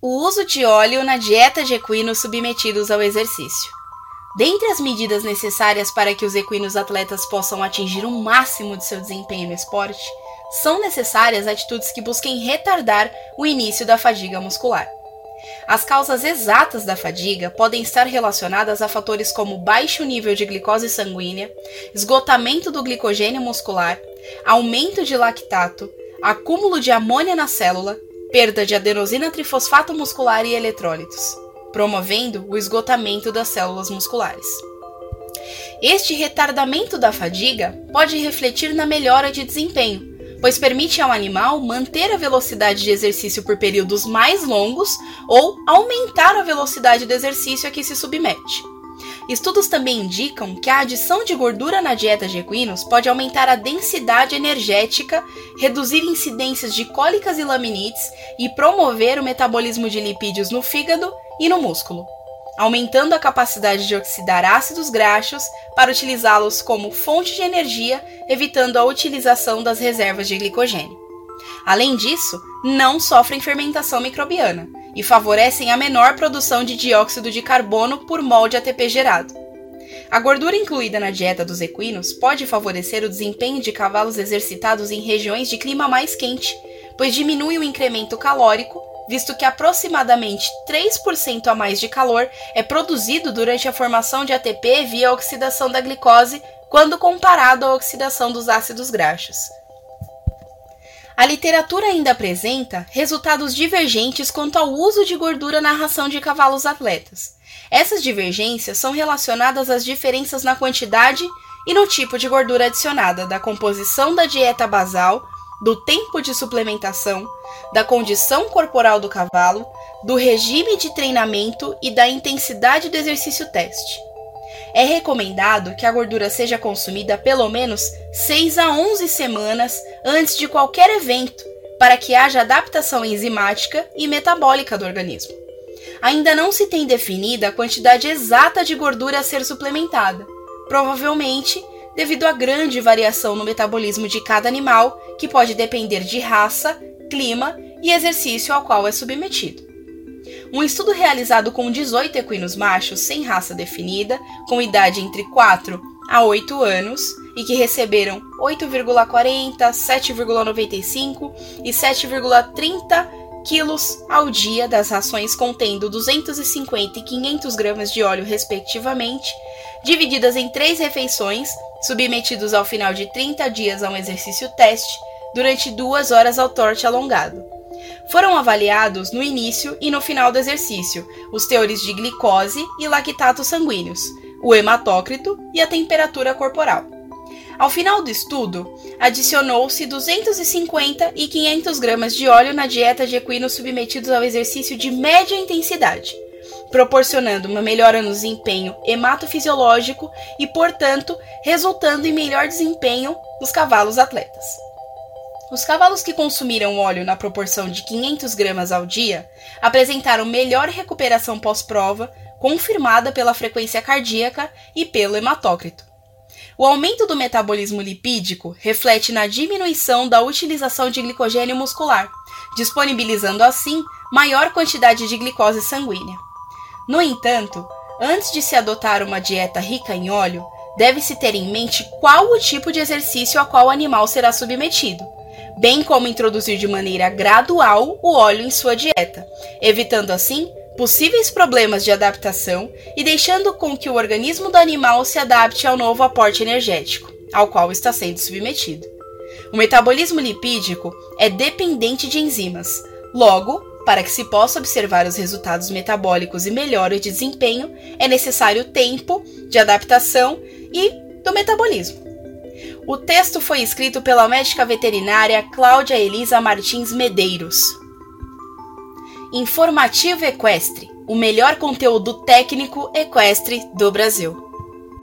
O uso de óleo na dieta de equinos submetidos ao exercício. Dentre as medidas necessárias para que os equinos atletas possam atingir o máximo de seu desempenho no esporte, são necessárias atitudes que busquem retardar o início da fadiga muscular. As causas exatas da fadiga podem estar relacionadas a fatores como baixo nível de glicose sanguínea, esgotamento do glicogênio muscular, aumento de lactato, acúmulo de amônia na célula, perda de adenosina trifosfato muscular e eletrólitos, promovendo o esgotamento das células musculares. Este retardamento da fadiga pode refletir na melhora de desempenho, pois permite ao animal manter a velocidade de exercício por períodos mais longos ou aumentar a velocidade do exercício a que se submete. Estudos também indicam que a adição de gordura na dieta de equinos pode aumentar a densidade energética, reduzir incidências de cólicas e laminites e promover o metabolismo de lipídios no fígado e no músculo aumentando a capacidade de oxidar ácidos graxos para utilizá-los como fonte de energia, evitando a utilização das reservas de glicogênio. Além disso, não sofrem fermentação microbiana e favorecem a menor produção de dióxido de carbono por mol de ATP gerado. A gordura incluída na dieta dos equinos pode favorecer o desempenho de cavalos exercitados em regiões de clima mais quente, pois diminui o incremento calórico visto que aproximadamente 3% a mais de calor é produzido durante a formação de ATP via oxidação da glicose quando comparado à oxidação dos ácidos graxos. A literatura ainda apresenta resultados divergentes quanto ao uso de gordura na ração de cavalos atletas. Essas divergências são relacionadas às diferenças na quantidade e no tipo de gordura adicionada da composição da dieta basal do tempo de suplementação, da condição corporal do cavalo, do regime de treinamento e da intensidade do exercício teste. É recomendado que a gordura seja consumida pelo menos 6 a 11 semanas antes de qualquer evento, para que haja adaptação enzimática e metabólica do organismo. Ainda não se tem definida a quantidade exata de gordura a ser suplementada. Provavelmente devido à grande variação no metabolismo de cada animal, que pode depender de raça, clima e exercício ao qual é submetido. Um estudo realizado com 18 equinos machos sem raça definida, com idade entre 4 a 8 anos e que receberam 8,40, 7,95 e 7,30 quilos ao dia das rações contendo 250 e 500 gramas de óleo, respectivamente, divididas em três refeições submetidos ao final de 30 dias a um exercício teste durante duas horas ao torte alongado. Foram avaliados no início e no final do exercício os teores de glicose e lactato sanguíneos, o hematócrito e a temperatura corporal. Ao final do estudo, adicionou-se 250 e 500 gramas de óleo na dieta de equinos submetidos ao exercício de média intensidade, proporcionando uma melhora no desempenho hematofisiológico e, portanto, resultando em melhor desempenho nos cavalos atletas. Os cavalos que consumiram óleo na proporção de 500 gramas ao dia apresentaram melhor recuperação pós-prova, confirmada pela frequência cardíaca e pelo hematócrito. O aumento do metabolismo lipídico reflete na diminuição da utilização de glicogênio muscular, disponibilizando assim maior quantidade de glicose sanguínea. No entanto, antes de se adotar uma dieta rica em óleo, deve-se ter em mente qual o tipo de exercício a qual o animal será submetido, bem como introduzir de maneira gradual o óleo em sua dieta, evitando assim possíveis problemas de adaptação e deixando com que o organismo do animal se adapte ao novo aporte energético, ao qual está sendo submetido. O metabolismo lipídico é dependente de enzimas, logo, para que se possa observar os resultados metabólicos e melhora de desempenho, é necessário tempo de adaptação e do metabolismo. O texto foi escrito pela médica veterinária Cláudia Elisa Martins Medeiros. Informativo Equestre, o melhor conteúdo técnico equestre do Brasil.